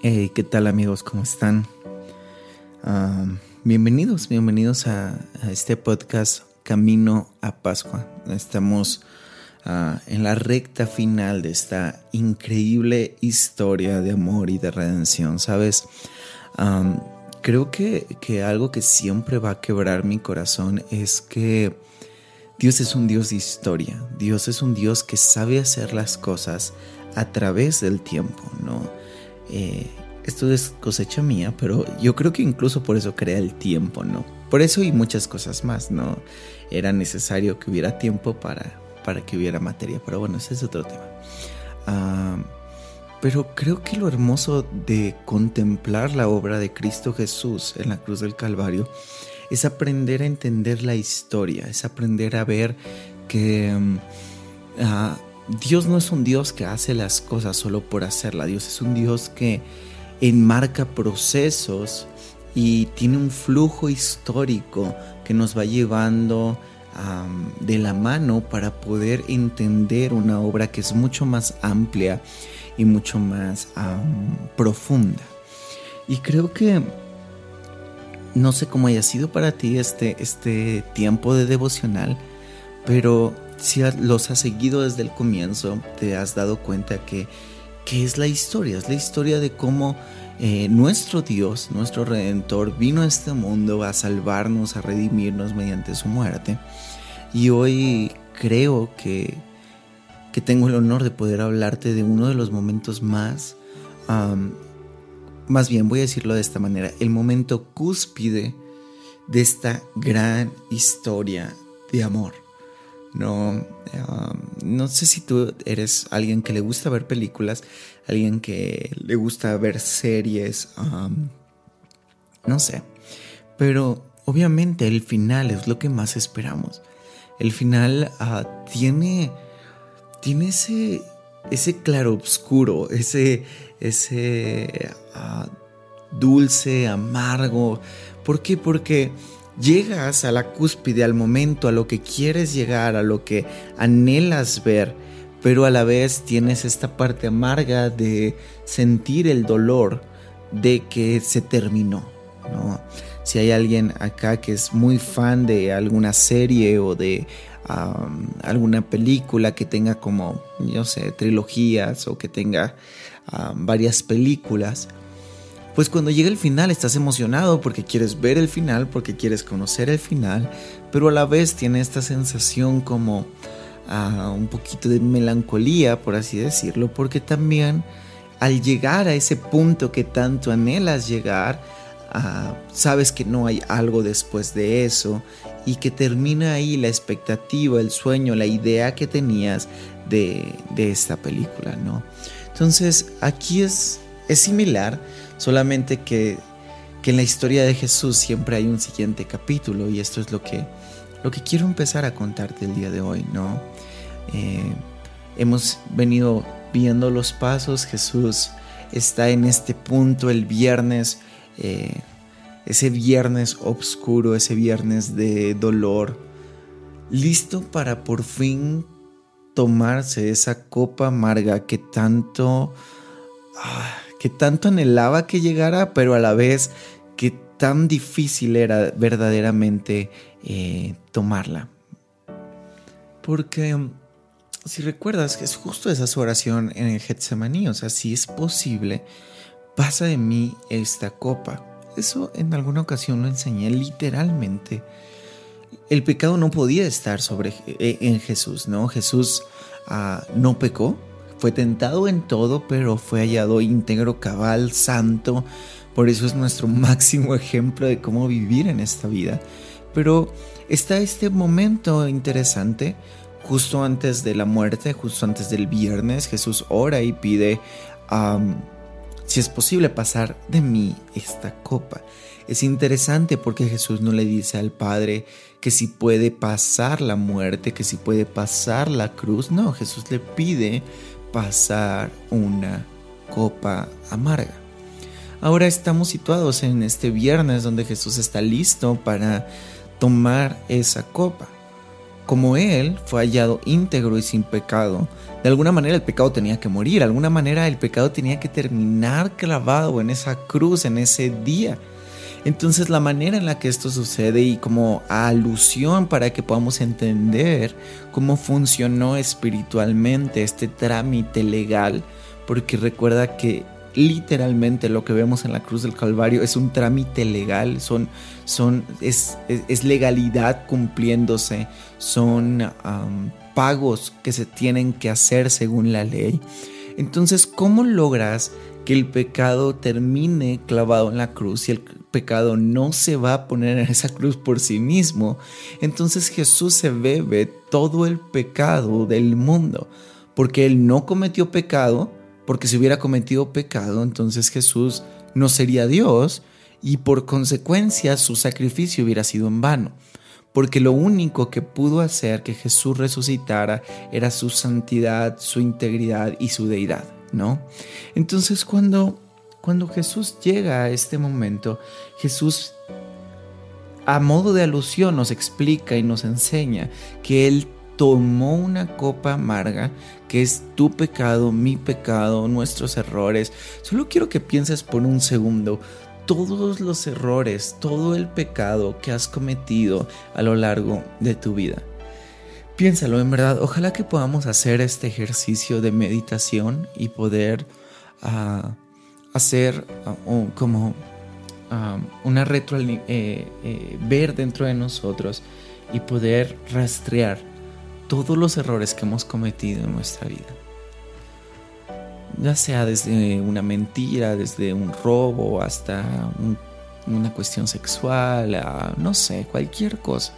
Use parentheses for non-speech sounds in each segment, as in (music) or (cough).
Hey, ¿qué tal amigos? ¿Cómo están? Ah, bienvenidos, bienvenidos a, este podcast Camino a Pascua. Estamos ah, en la recta final de esta increíble historia de amor y de redención, ¿sabes? creo que, que algo que siempre va a quebrar mi corazón es que Dios es un Dios de historia, Dios es un Dios que sabe hacer las cosas a través del tiempo, ¿no? Eh, esto es cosecha mía, pero yo creo que incluso por eso crea el tiempo, ¿no? Por eso y muchas cosas más, ¿no? Era necesario que hubiera tiempo para, para que hubiera materia, pero bueno, ese es otro tema. Ah, pero creo que lo hermoso de contemplar la obra de Cristo Jesús en la cruz del Calvario es aprender a entender la historia, es aprender a ver que mm, ah, Dios no es un Dios que hace las cosas solo por hacerla, Dios es un Dios que enmarca procesos y tiene un flujo histórico que nos va llevando de la mano para poder entender una obra que es mucho más amplia y mucho más profunda. Y creo que no sé cómo haya sido para ti este, este tiempo de devocional, pero si los has seguido desde el comienzo, te has dado cuenta que, que es la historia, es la historia de cómo eh, nuestro Dios, nuestro Redentor, vino a este mundo a salvarnos, a redimirnos mediante su muerte. Y hoy creo que, que tengo el honor de poder hablarte de uno de los momentos más, más bien voy a decirlo de esta manera, el momento cúspide de esta gran historia de amor. No, um, no sé si tú eres alguien que le gusta ver películas, alguien que le gusta ver series, um, no sé. Pero obviamente el final es lo que más esperamos. El final uh, tiene, tiene ese, ese claro oscuro, ese, ese uh, dulce, amargo. ¿Por qué? Porque llegas a la cúspide, al momento, a lo que quieres llegar, a lo que anhelas ver, pero a la vez tienes esta parte amarga de sentir el dolor de que se terminó. Si hay alguien acá que es muy fan de alguna serie o de alguna película que tenga como, yo sé, trilogías o que tenga varias películas, pues cuando llega el final estás emocionado porque quieres ver el final, porque quieres conocer el final, pero a la vez tiene esta sensación como ah, un poquito de melancolía, por así decirlo, porque también al llegar a ese punto que tanto anhelas llegar, ah, sabes que no hay algo después de eso y que termina ahí la expectativa, el sueño, la idea que tenías de, de esta película, ¿no? Entonces aquí es, es similar Solamente que, en la historia de Jesús siempre hay un siguiente capítulo y esto es lo que, lo que quiero empezar a contarte el día de hoy, ¿no? Eh, hemos venido viendo los pasos, Jesús está en este punto el viernes, eh, ese viernes oscuro, ese viernes de dolor, listo para por fin tomarse esa copa amarga que tanto... Ah, que tanto anhelaba que llegara, pero a la vez que tan difícil era verdaderamente eh, tomarla. Porque um, si recuerdas, es justo esa su oración en el Getsemaní, o sea, si es posible, pasa de mí esta copa. Eso en alguna ocasión lo enseñé literalmente. El pecado no podía estar sobre eh, en Jesús, ¿no? Jesús ah, no pecó, fue tentado en todo, pero fue hallado íntegro, cabal, santo. Por eso es nuestro (laughs) máximo ejemplo de cómo vivir en esta vida. Pero está este momento interesante, justo antes de la muerte, justo antes del viernes, Jesús ora y pide, si es posible, pasar de mí esta copa. Es interesante porque Jesús no le dice al Padre que si puede pasar la muerte, que si puede pasar la cruz. No, Jesús le pide pasar una copa amarga. Ahora estamos situados en este viernes donde Jesús está listo para tomar esa copa. como Él fue hallado íntegro y sin pecado, de alguna manera el pecado tenía que morir, de alguna manera el pecado tenía que terminar clavado en esa cruz, en ese día. Entonces la manera en la que esto sucede y como alusión para que podamos entender cómo funcionó espiritualmente este trámite legal, porque recuerda que literalmente lo que vemos en la cruz del Calvario es un trámite legal, son, son, es, es, legalidad cumpliéndose, son pagos que se tienen que hacer según la ley. Entonces, ¿cómo logras que el pecado termine clavado en la cruz el pecado no se va a poner en esa cruz por sí mismo? Entonces Jesús se bebe todo el pecado del mundo, porque Él no cometió pecado, porque si hubiera cometido pecado, entonces Jesús no sería Dios y por consecuencia su sacrificio hubiera sido en vano. Porque lo único que pudo hacer que Jesús resucitara era su santidad, su integridad y su deidad, ¿no? Entonces cuando, cuando Jesús llega a este momento, Jesús a modo de alusión nos explica y nos enseña que Él tomó una copa amarga que es tu pecado, mi pecado, nuestros errores. Solo quiero que pienses por un segundo todos los errores, todo el pecado que has cometido a lo largo de tu vida. Piénsalo, en verdad, ojalá que podamos hacer este ejercicio de meditación y poder ah, hacer ah, como ah, una retro, eh, eh, ver dentro de nosotros y poder rastrear todos los errores que hemos cometido en nuestra vida. Ya sea desde una mentira, desde un robo, hasta una cuestión sexual, no sé, cualquier cosa.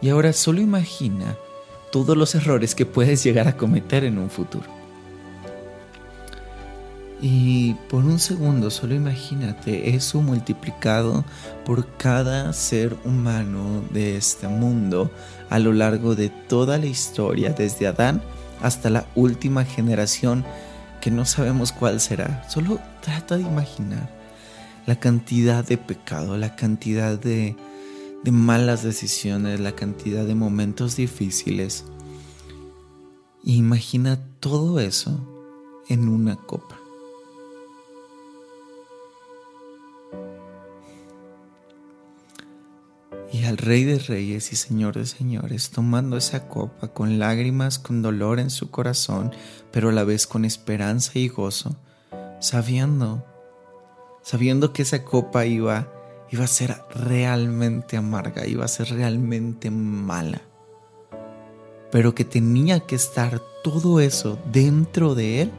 Y ahora solo imagina todos los errores que puedes llegar a cometer en un futuro. Y por un segundo, solo imagínate eso multiplicado por cada ser humano de este mundo a lo largo de toda la historia, desde Adán hasta la última generación que no sabemos cuál será. Solo trata de imaginar la cantidad de pecado, la cantidad de, de malas decisiones, la cantidad de momentos difíciles. imagina todo eso en una copa. Al Rey de Reyes y Señor de Señores, tomando esa copa con lágrimas, con dolor en su corazón, pero a la vez con esperanza y gozo, sabiendo, sabiendo que esa copa iba, iba a ser realmente amarga, iba a ser realmente mala, pero que tenía que estar todo eso dentro de él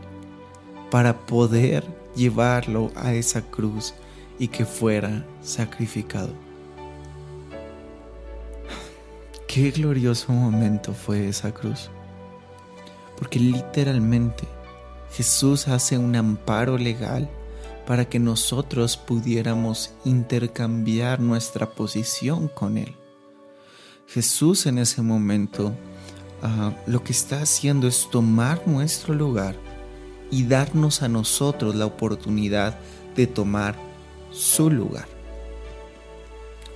para poder llevarlo a esa cruz y que fuera sacrificado. Qué glorioso momento fue esa cruz. Porque literalmente Jesús hace un amparo legal para que nosotros pudiéramos intercambiar nuestra posición con Él. Jesús en ese momento ah, lo que está haciendo es tomar nuestro lugar y darnos a nosotros la oportunidad de tomar su lugar.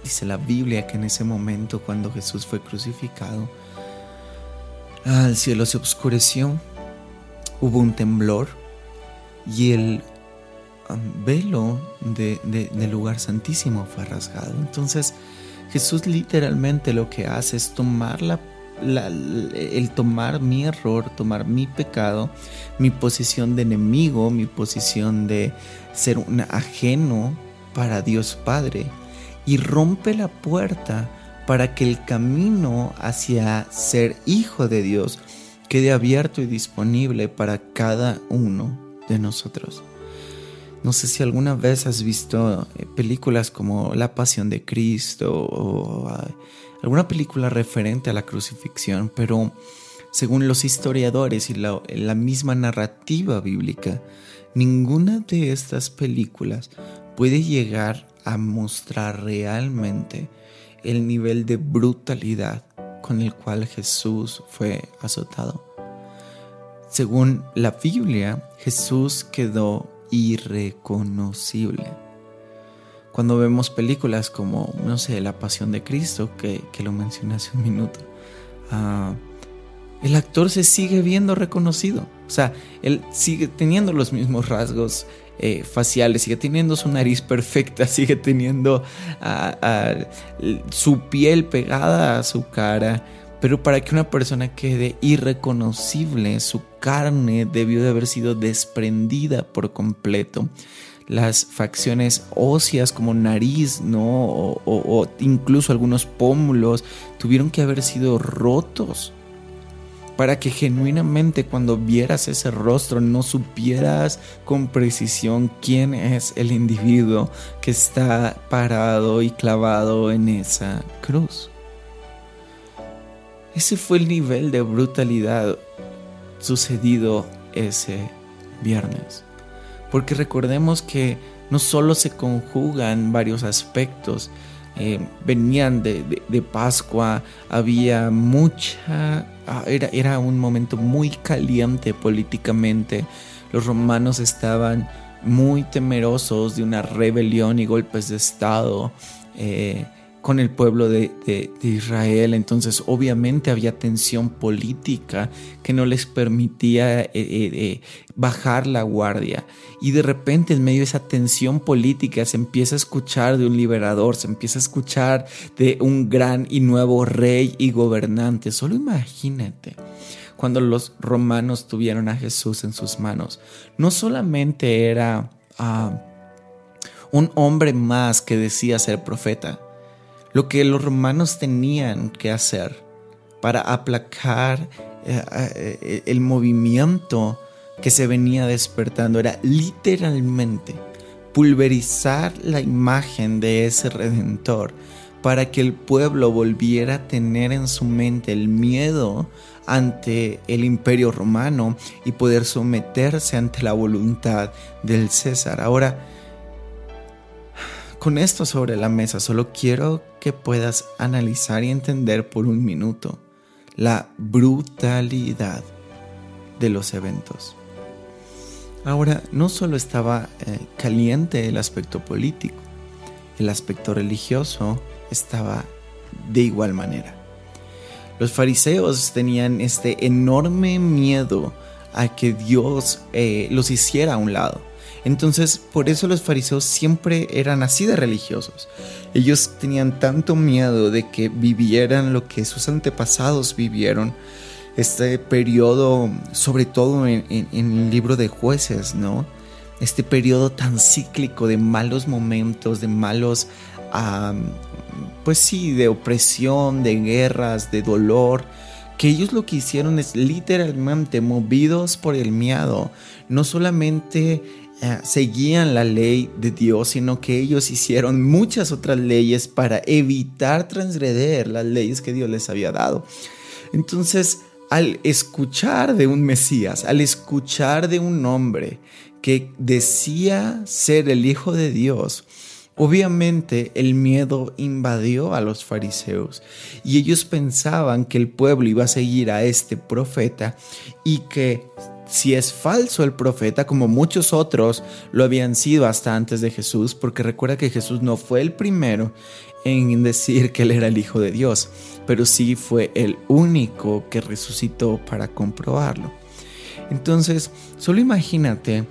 Dice la Biblia que en ese momento cuando Jesús fue crucificado, el cielo se oscureció, hubo un temblor y el um, velo del lugar santísimo fue rasgado. Entonces Jesús literalmente lo que hace es tomar la, el tomar mi error, tomar mi pecado, mi posición de enemigo, mi posición de ser un ajeno para Dios Padre y rompe la puerta para que el camino hacia ser hijo de Dios quede abierto y disponible para cada uno de nosotros. No sé si alguna vez has visto eh, películas como La Pasión de Cristo o ah, alguna película referente a la crucifixión, pero según los historiadores y la, la misma narrativa bíblica, ninguna de estas películas puede llegar a mostrar realmente el nivel de brutalidad con el cual Jesús fue azotado. Según la Biblia, Jesús quedó irreconocible. cuando vemos películas como, no sé, La Pasión de Cristo, que, lo mencioné hace un minuto, ah, el actor se sigue viendo reconocido. O sea, él sigue teniendo los mismos rasgos eh, faciales, sigue teniendo su nariz perfecta, (laughs) sigue teniendo su piel pegada a su cara. Pero para que una persona quede irreconocible, su carne debió de haber sido desprendida por completo. Las facciones óseas como nariz, ¿no? O, o incluso algunos pómulos tuvieron que haber sido rotos para que genuinamente cuando vieras ese rostro no supieras con precisión quién es el individuo que está parado y clavado en esa cruz. Ese fue el nivel de brutalidad sucedido ese viernes. Porque recordemos que no solo se conjugan varios aspectos, eh, venían de, Pascua, había mucha, ah, era, era un momento muy caliente políticamente, los romanos estaban muy temerosos de una rebelión y golpes de Estado. Eh, con el pueblo de, Israel. Entonces obviamente había tensión política que no les permitía eh, eh, eh, bajar la guardia. Y de repente en medio de esa tensión política se empieza a escuchar de un liberador, se empieza a escuchar de un gran y nuevo rey y gobernante. Solo imagínate cuando los romanos tuvieron a Jesús en sus manos. No solamente era... Ah, un hombre más que decía ser profeta, lo que los romanos tenían que hacer para aplacar eh, eh, el movimiento que se venía despertando era literalmente pulverizar la imagen de ese redentor para que el pueblo volviera a tener en su mente el miedo ante el imperio romano y poder someterse ante la voluntad del César. Ahora, con esto sobre la mesa, solo quiero que puedas analizar y entender por un minuto la brutalidad de los eventos. Ahora, no solo estaba eh, caliente el aspecto político, el aspecto religioso estaba de igual manera. Los fariseos tenían este enorme miedo a que Dios eh, los hiciera a un lado. Entonces, por eso los fariseos siempre eran así de religiosos. Ellos tenían tanto miedo de que vivieran lo que sus antepasados vivieron. Este periodo, sobre todo en, el libro de jueces, ¿no? Este periodo tan cíclico de malos momentos, de malos, pues sí, de opresión, de guerras, de dolor que ellos lo que hicieron es literalmente movidos por el miedo, no solamente eh, seguían la ley de Dios, sino que ellos hicieron muchas otras leyes para evitar transgreder las leyes que Dios les había dado. Entonces, al escuchar de un Mesías, al escuchar de un hombre que decía ser el Hijo de Dios, Obviamente el miedo invadió a los fariseos y ellos pensaban que el pueblo iba a seguir a este profeta y que si es falso el profeta, como muchos otros lo habían sido hasta antes de Jesús, porque recuerda que Jesús no fue el primero en decir que él era el Hijo de Dios, pero sí fue el único que resucitó para comprobarlo. Entonces, solo imagínate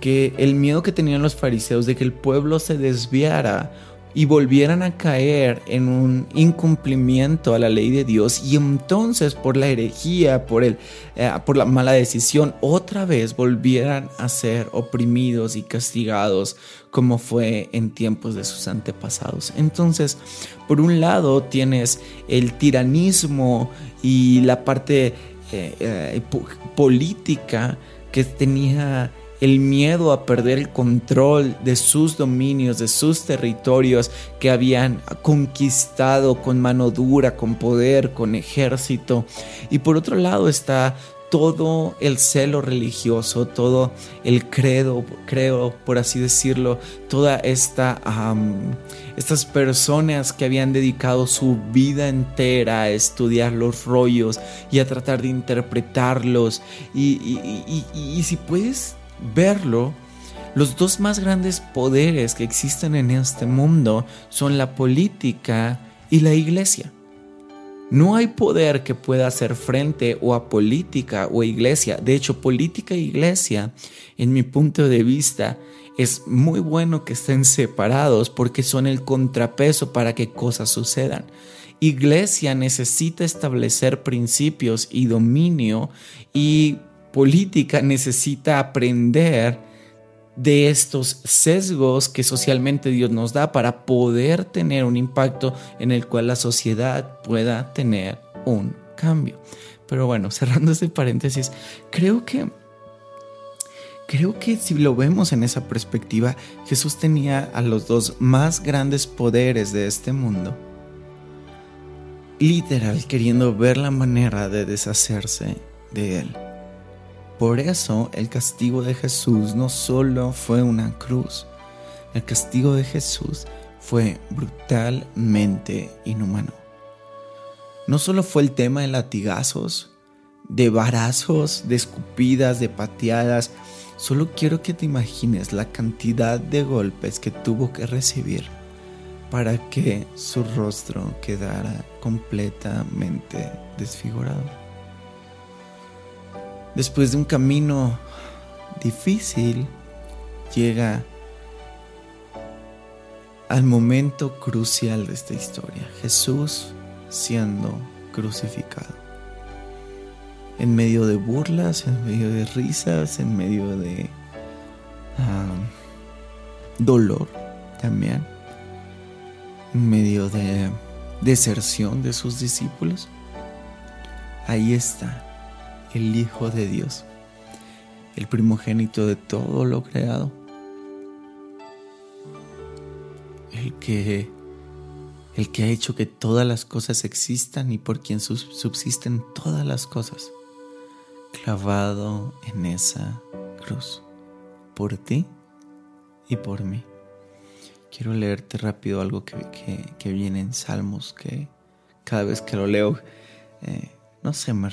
que el miedo que tenían los fariseos de que el pueblo se desviara y volvieran a caer en un incumplimiento a la ley de Dios y entonces por la herejía, por, el, eh, por la mala decisión, otra vez volvieran a ser oprimidos y castigados como fue en tiempos de sus antepasados. Entonces, por un lado tienes el tiranismo y la parte eh, eh, política que tenía el miedo a perder el control de sus dominios, de sus territorios que habían conquistado con mano dura, con poder, con ejército. Y por otro lado está todo el celo religioso, todo el credo, creo, por así decirlo, toda esta, estas personas que habían dedicado su vida entera a estudiar los rollos y a tratar de interpretarlos. Y, si puedes verlo, Los dos más grandes poderes que existen en este mundo son la política y la iglesia. No hay poder que pueda hacer frente o a política o a iglesia. De hecho, política e iglesia, en mi punto de vista, es muy bueno que estén separados porque son el contrapeso para que cosas sucedan. Iglesia necesita establecer principios y dominio y política necesita aprender de estos sesgos que socialmente Dios nos da para poder tener un impacto en el cual la sociedad pueda tener un cambio. Pero bueno, (laughs) cerrando este paréntesis, creo que creo que si lo vemos en esa perspectiva, Jesús tenía a los dos más grandes poderes de este mundo. Literal, queriendo ver la manera de deshacerse de él. Por eso el castigo de Jesús no solo fue una cruz, el castigo de Jesús fue brutalmente inhumano. No solo fue el tema de latigazos, de varazos, de escupidas, de pateadas, solo quiero que te imagines la cantidad de golpes que tuvo que recibir para que su rostro quedara completamente desfigurado. Después de un camino difícil, llega al momento crucial de esta historia. Jesús siendo crucificado. En medio de burlas, en medio de risas, en medio de ah, dolor también, en medio de deserción de sus discípulos. Ahí está el Hijo de Dios, el primogénito de todo lo creado, el que, el que ha hecho que todas las cosas existan y por quien subsisten todas las cosas, clavado en esa cruz, por ti y por mí. Quiero leerte rápido algo que, viene en Salmos, que cada vez que lo leo, eh, no sé, me,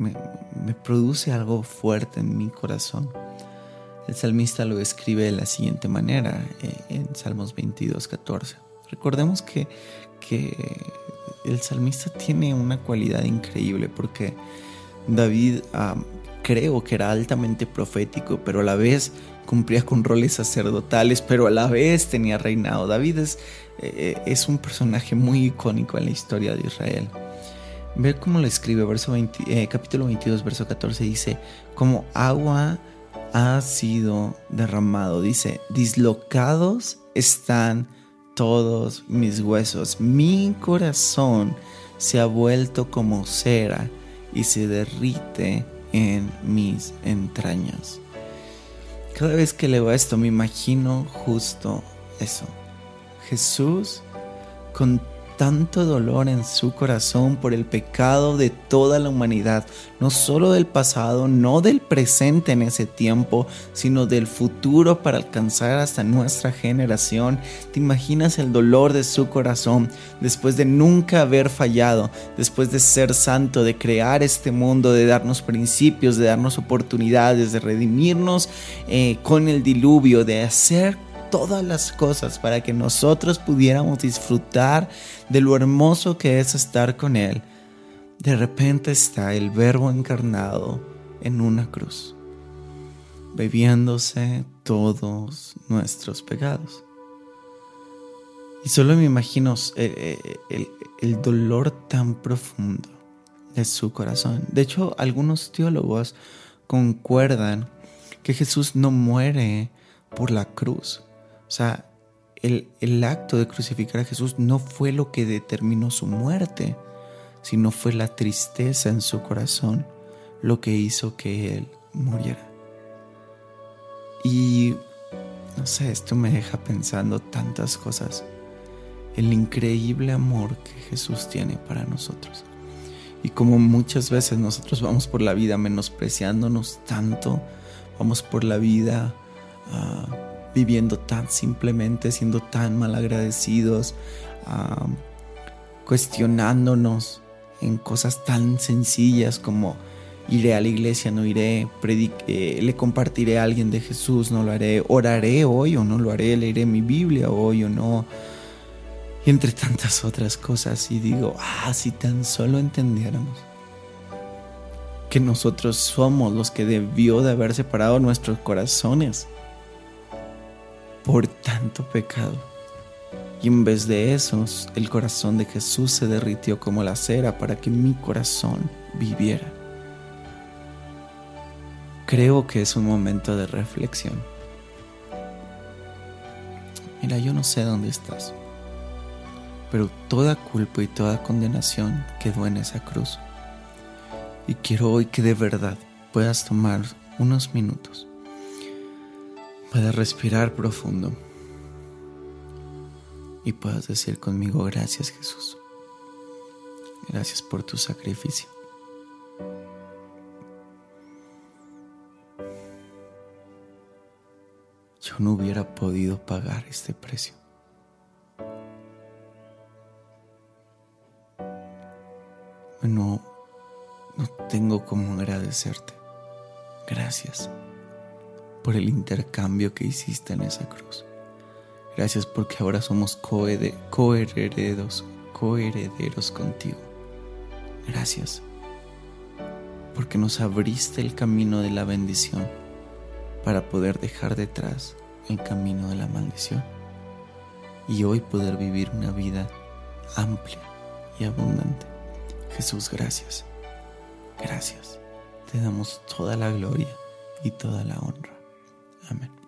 me, produce algo fuerte en mi corazón. El salmista lo escribe de la siguiente manera eh, en Salmos 22, 14. Recordemos que, que el salmista tiene una cualidad increíble porque David creo que era altamente profético, pero a la vez cumplía con roles sacerdotales, pero a la vez tenía reinado. David es, eh, es un personaje muy icónico en la historia de Israel. Ver cómo lo escribe, verso eh, capítulo 22, verso 14, dice, como agua ha sido derramado, dice, dislocados están todos mis huesos, mi corazón se ha vuelto como cera y se derrite en mis entrañas. Cada vez que leo esto me imagino justo eso. Jesús con tanto dolor en su corazón por el pecado de toda la humanidad, no solo del pasado, no del presente en ese tiempo, sino del futuro para alcanzar hasta nuestra generación. ¿Te imaginas el dolor de su corazón después de nunca haber fallado, después de ser santo, de crear este mundo, de darnos principios, de darnos oportunidades, de redimirnos eh, con el diluvio, de hacer todas las cosas para que nosotros pudiéramos disfrutar de lo hermoso que es estar con Él, de repente está el verbo encarnado en una cruz, bebiéndose todos nuestros pecados. Y solo me imagino eh, eh, el, dolor tan profundo de su corazón. De hecho, algunos teólogos concuerdan que Jesús no muere por la cruz, o sea, el, acto de crucificar a Jesús no fue lo que determinó su muerte, sino fue la tristeza en su corazón lo que hizo que Él muriera. Y no sé, esto me deja pensando tantas cosas. El increíble amor que Jesús tiene para nosotros. Y como muchas veces nosotros vamos por la vida menospreciándonos tanto, vamos por la vida uh, viviendo tan simplemente, siendo tan mal agradecidos, cuestionándonos en cosas tan sencillas como iré a la iglesia, no iré, le compartiré a alguien de Jesús, no lo haré, oraré hoy o no lo haré, leeré mi Biblia hoy o no. Y entre tantas otras cosas, y digo, ah, si tan solo entendiéramos que nosotros somos los que debió de haber separado nuestros corazones tanto pecado. Y en vez de eso, el corazón de Jesús se derritió como la cera para que mi corazón viviera. Creo que es un momento de reflexión. Mira, yo no sé dónde estás, pero toda culpa y toda condenación quedó en esa cruz. Y quiero hoy que de verdad puedas tomar unos minutos, puedas respirar profundo y puedas decir conmigo gracias Jesús. Gracias por tu sacrificio. Yo no hubiera podido pagar este precio. No, no tengo cómo agradecerte. Gracias por el intercambio que hiciste en esa cruz. Gracias porque ahora somos coherederos, coherederos contigo. Gracias porque nos abriste el camino de la bendición para poder dejar detrás el camino de la maldición y hoy poder vivir una vida amplia y abundante. Jesús, gracias. Gracias. Te damos toda la gloria y toda la honra. Amén.